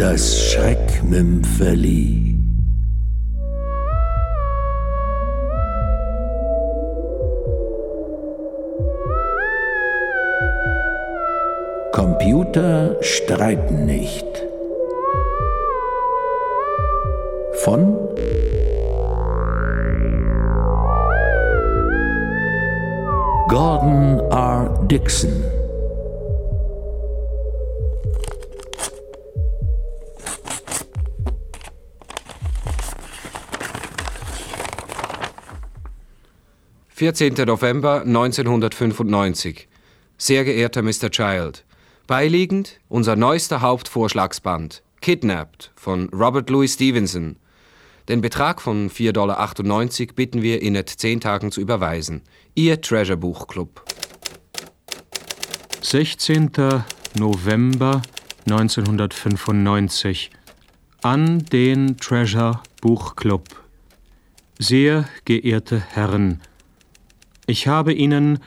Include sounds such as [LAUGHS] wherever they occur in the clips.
Das Schreckmümpfeli. Computer streiten nicht. Von Gordon R. Dixon. Vierzehnter November 1995. Sehr geehrter Mr. Child, beiliegend unser neuester Hauptvorschlagsband, Kidnapped von Robert Louis Stevenson, den Betrag von 4,98 Dollar bitten wir in zehn Tagen zu überweisen. Ihr Treasure Buch Club. 16. November 1995 an den Treasure Buch Club. Sehr geehrte Herren, ich habe Ihnen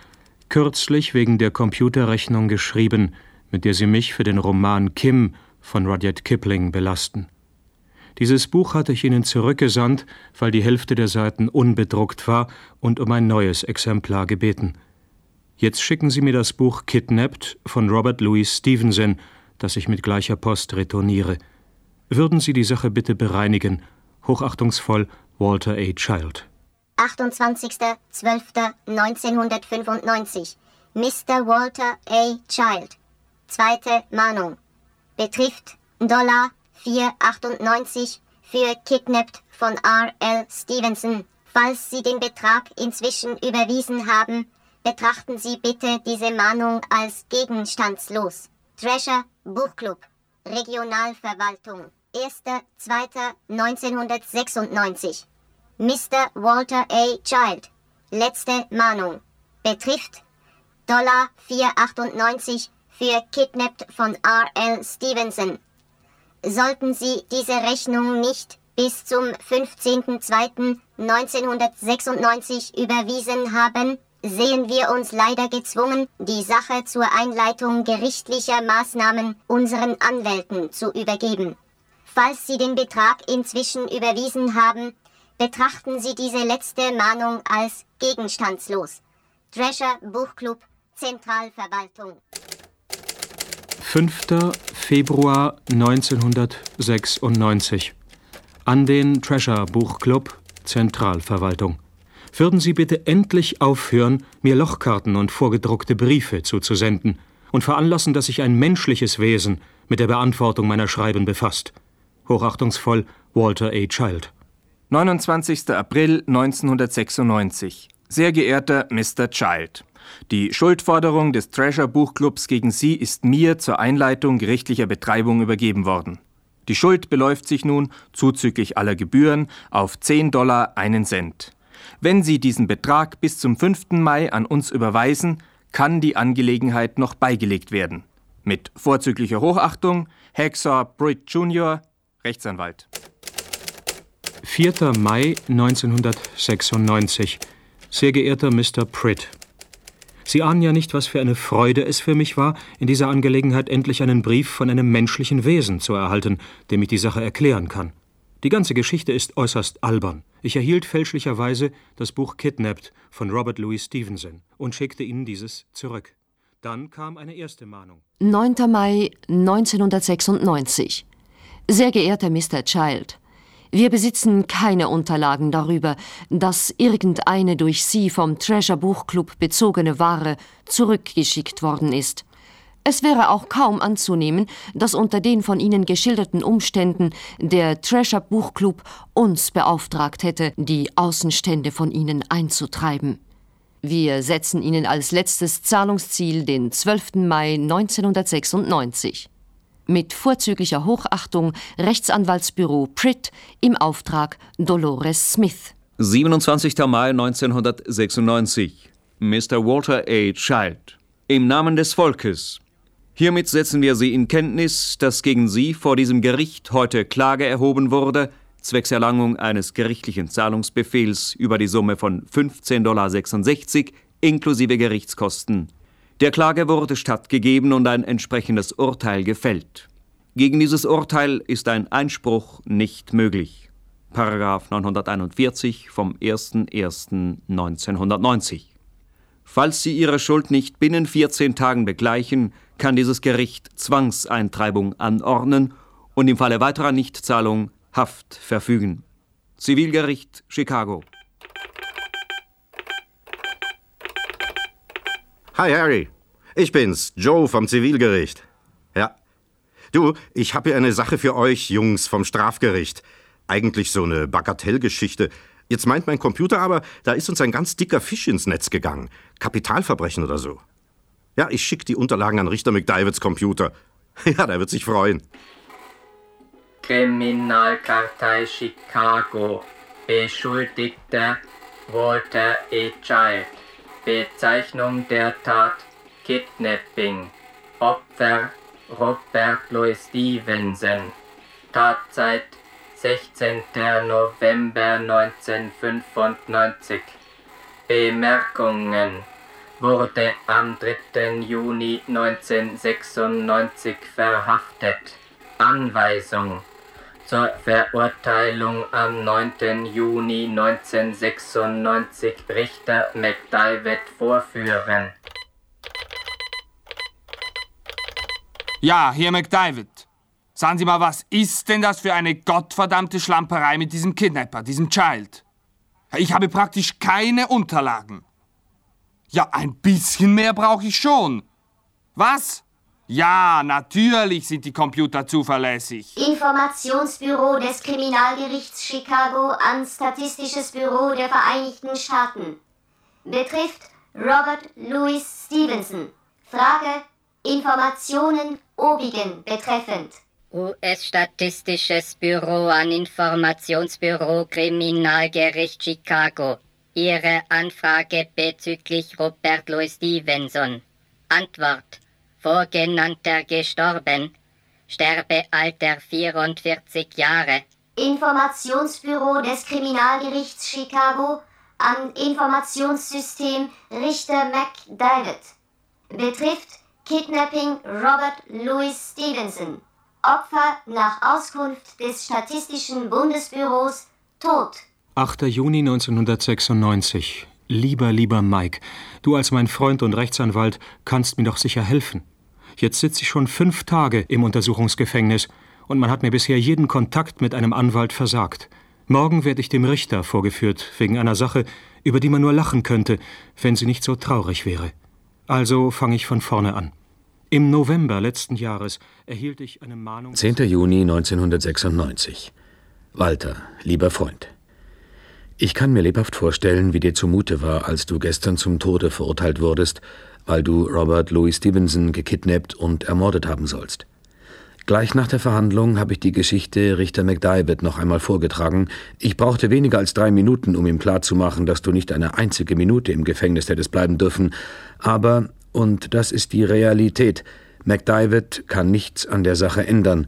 kürzlich wegen der Computerrechnung geschrieben, mit der Sie mich für den Roman Kim von Rudyard Kipling belasten. Dieses Buch hatte ich Ihnen zurückgesandt, weil die Hälfte der Seiten unbedruckt war und um ein neues Exemplar gebeten. Jetzt schicken Sie mir das Buch Kidnapped von Robert Louis Stevenson, das ich mit gleicher Post retourniere. Würden Sie die Sache bitte bereinigen? Hochachtungsvoll Walter A. Child. 28.12.1995 Mr. Walter A. Child. Zweite Mahnung. Betrifft Dollar 498 für Kidnapped von R.L. Stevenson. Falls Sie den Betrag inzwischen überwiesen haben, betrachten Sie bitte diese Mahnung als gegenstandslos. Treasure Buchclub, Regionalverwaltung, 1.2.1996. Mr. Walter A. Child, letzte Mahnung, betrifft Dollar 498 für Kidnapped von R.L. Stevenson. Sollten Sie diese Rechnung nicht bis zum 15.02.1996 überwiesen haben, sehen wir uns leider gezwungen, die Sache zur Einleitung gerichtlicher Maßnahmen unseren Anwälten zu übergeben. Falls Sie den Betrag inzwischen überwiesen haben, betrachten Sie diese letzte Mahnung als gegenstandslos. Drescher Buchclub Zentralverwaltung. 5. Februar 1996 an den Treasure Buchclub Zentralverwaltung. Würden Sie bitte endlich aufhören, mir Lochkarten und vorgedruckte Briefe zuzusenden und veranlassen, dass sich ein menschliches Wesen mit der Beantwortung meiner Schreiben befasst. Hochachtungsvoll Walter A. Child. 29. April 1996. Sehr geehrter Mr. Child. Die Schuldforderung des Treasure Buchclubs gegen Sie ist mir zur Einleitung gerichtlicher Betreibung übergeben worden. Die Schuld beläuft sich nun, zuzüglich aller Gebühren, auf 10 Dollar einen Cent. Wenn Sie diesen Betrag bis zum 5. Mai an uns überweisen, kann die Angelegenheit noch beigelegt werden. Mit vorzüglicher Hochachtung, Hacksaw Britt Jr., Rechtsanwalt. 4. Mai 1996. Sehr geehrter Mr. Pritt, Sie ahnen ja nicht, was für eine Freude es für mich war, in dieser Angelegenheit endlich einen Brief von einem menschlichen Wesen zu erhalten, dem ich die Sache erklären kann. Die ganze Geschichte ist äußerst albern. Ich erhielt fälschlicherweise das Buch Kidnapped von Robert Louis Stevenson und schickte Ihnen dieses zurück. Dann kam eine erste Mahnung. 9. Mai 1996. Sehr geehrter Mr. Child, wir besitzen keine Unterlagen darüber, dass irgendeine durch Sie vom Treasure Buchclub bezogene Ware zurückgeschickt worden ist. Es wäre auch kaum anzunehmen, dass unter den von Ihnen geschilderten Umständen der Treasure Buchclub uns beauftragt hätte, die Außenstände von Ihnen einzutreiben. Wir setzen Ihnen als letztes Zahlungsziel den 12. Mai 1996 mit vorzüglicher Hochachtung Rechtsanwaltsbüro Pritt im Auftrag Dolores Smith. 27. Mai 1996. Mr. Walter A. Child. Im Namen des Volkes. Hiermit setzen wir Sie in Kenntnis, dass gegen Sie vor diesem Gericht heute Klage erhoben wurde, zwecks Erlangung eines gerichtlichen Zahlungsbefehls über die Summe von 15,66 Dollar inklusive Gerichtskosten der Klage wurde stattgegeben und ein entsprechendes Urteil gefällt. Gegen dieses Urteil ist ein Einspruch nicht möglich. Paragraph 941 vom 01.01.1990. Falls Sie Ihre Schuld nicht binnen 14 Tagen begleichen, kann dieses Gericht Zwangseintreibung anordnen und im Falle weiterer Nichtzahlung Haft verfügen. Zivilgericht Chicago. Hi Harry, ich bin's, Joe vom Zivilgericht. Ja. Du, ich habe hier eine Sache für euch, Jungs vom Strafgericht. Eigentlich so eine Bagatellgeschichte. Jetzt meint mein Computer aber, da ist uns ein ganz dicker Fisch ins Netz gegangen. Kapitalverbrechen oder so. Ja, ich schicke die Unterlagen an Richter McDivids Computer. [LAUGHS] Ja, der wird sich freuen. Kriminalkartei Chicago. Beschuldigter Walter E. Child. Bezeichnung der Tat Kidnapping. Opfer Robert Louis Stevenson. Tatzeit 16. November 1995. Bemerkungen wurde am 3. Juni 1996 verhaftet. Anweisung zur Verurteilung am 9. Juni 1996 Richter McDivitt vorführen. Ja, Herr McDivitt. Sagen Sie mal, was ist denn das für eine gottverdammte Schlamperei mit diesem Kidnapper, diesem Child? Ich habe praktisch keine Unterlagen. Ja, ein bisschen mehr brauche ich schon. Was? Ja, natürlich sind die Computer zuverlässig. Informationsbüro des Kriminalgerichts Chicago an Statistisches Büro der Vereinigten Staaten. Betrifft Robert Louis Stevenson. Frage Informationen obigen betreffend. US-Statistisches Büro an Informationsbüro Kriminalgericht Chicago. Ihre Anfrage bezüglich Robert Louis Stevenson. Antwort. Vorgenannter gestorben. Sterbealter 44 Jahre. Informationsbüro des Kriminalgerichts Chicago an Informationssystem Richter McDivitt. Betrifft Kidnapping Robert Louis Stevenson. Opfer nach Auskunft des Statistischen Bundesbüros tot. 8. Juni 1996. Lieber, lieber Mike, du als mein Freund und Rechtsanwalt kannst mir doch sicher helfen. Jetzt sitze ich schon fünf Tage im Untersuchungsgefängnis und man hat mir bisher jeden Kontakt mit einem Anwalt versagt. Morgen werde ich dem Richter vorgeführt wegen einer Sache, über die man nur lachen könnte, wenn sie nicht so traurig wäre. Also fange ich von vorne an. Im November letzten Jahres erhielt ich eine Mahnung. 10. Juni 1996. Walter, lieber Freund. Ich kann mir lebhaft vorstellen, wie dir zumute war, als du gestern zum Tode verurteilt wurdest, weil du Robert Louis Stevenson gekidnappt und ermordet haben sollst. Gleich nach der Verhandlung habe ich die Geschichte Richter McDivitt noch einmal vorgetragen. Ich brauchte weniger als drei Minuten, um ihm klarzumachen, dass du nicht eine einzige Minute im Gefängnis hättest bleiben dürfen. Aber, und das ist die Realität, McDivitt kann nichts an der Sache ändern.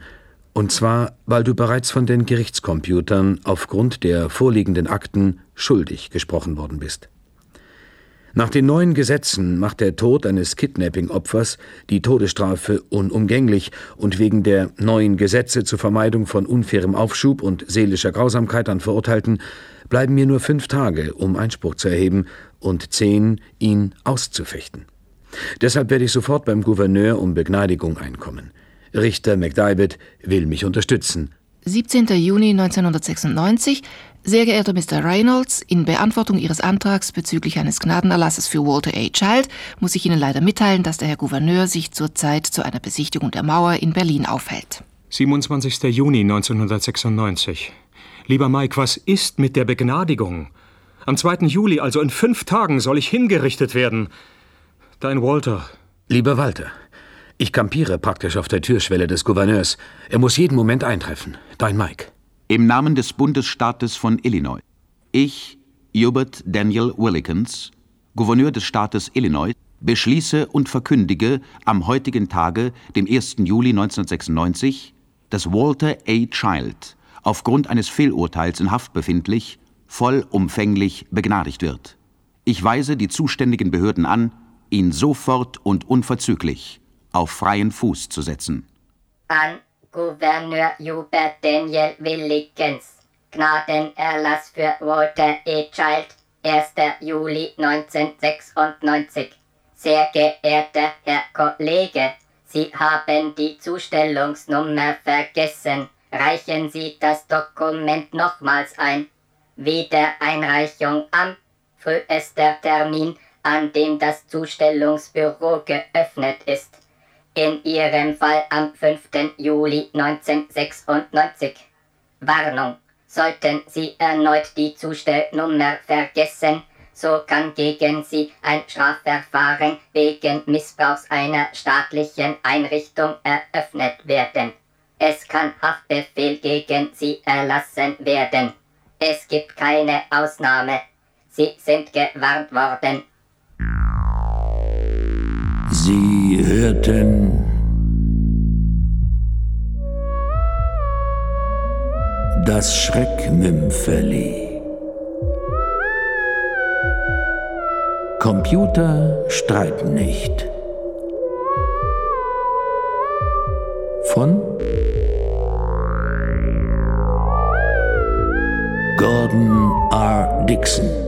Und zwar, weil du bereits von den Gerichtscomputern aufgrund der vorliegenden Akten schuldig gesprochen worden bist. Nach den neuen Gesetzen macht der Tod eines Kidnapping-Opfers die Todesstrafe unumgänglich und wegen der neuen Gesetze zur Vermeidung von unfairem Aufschub und seelischer Grausamkeit an Verurteilten bleiben mir nur fünf Tage, um Einspruch zu erheben und zehn, ihn auszufechten. Deshalb werde ich sofort beim Gouverneur um Begnadigung einkommen. Richter McDivitt will mich unterstützen. 17. Juni 1996. Sehr geehrter Mr. Reynolds, in Beantwortung Ihres Antrags bezüglich eines Gnadenerlasses für Walter A. Child muss ich Ihnen leider mitteilen, dass der Herr Gouverneur sich zurzeit zu einer Besichtigung der Mauer in Berlin aufhält. 27. Juni 1996. Lieber Mike, was ist mit der Begnadigung? Am 2. Juli, also in fünf Tagen, soll ich hingerichtet werden. Dein Walter. Lieber Walter, ich kampiere praktisch auf der Türschwelle des Gouverneurs. Er muss jeden Moment eintreffen. Dein Mike. Im Namen des Bundesstaates von Illinois. Ich, Hubert Daniel Willikens, Gouverneur des Staates Illinois, beschließe und verkündige am heutigen Tage, dem 1. Juli 1996, dass Walter A. Child aufgrund eines Fehlurteils in Haft befindlich vollumfänglich begnadigt wird. Ich weise die zuständigen Behörden an, ihn sofort und unverzüglich auf freien Fuß zu setzen. An Gouverneur Hubert Daniel Willikens. Gnadenerlass für Walter E. Child, 1. Juli 1996. Sehr geehrter Herr Kollege, Sie haben die Zustellungsnummer vergessen. Reichen Sie das Dokument nochmals ein. Wiedereinreichung am frühester Termin, an dem das Zustellungsbüro geöffnet ist. In Ihrem Fall am 5. Juli 1996. Warnung. Sollten Sie erneut die Zustellnummer vergessen, so kann gegen Sie ein Strafverfahren wegen Missbrauchs einer staatlichen Einrichtung eröffnet werden. Es kann Haftbefehl gegen Sie erlassen werden. Es gibt keine Ausnahme. Sie sind gewarnt worden. Sie hörten das Schreckmümpfeli. Computer streiten nicht. Von Gordon R. Dixon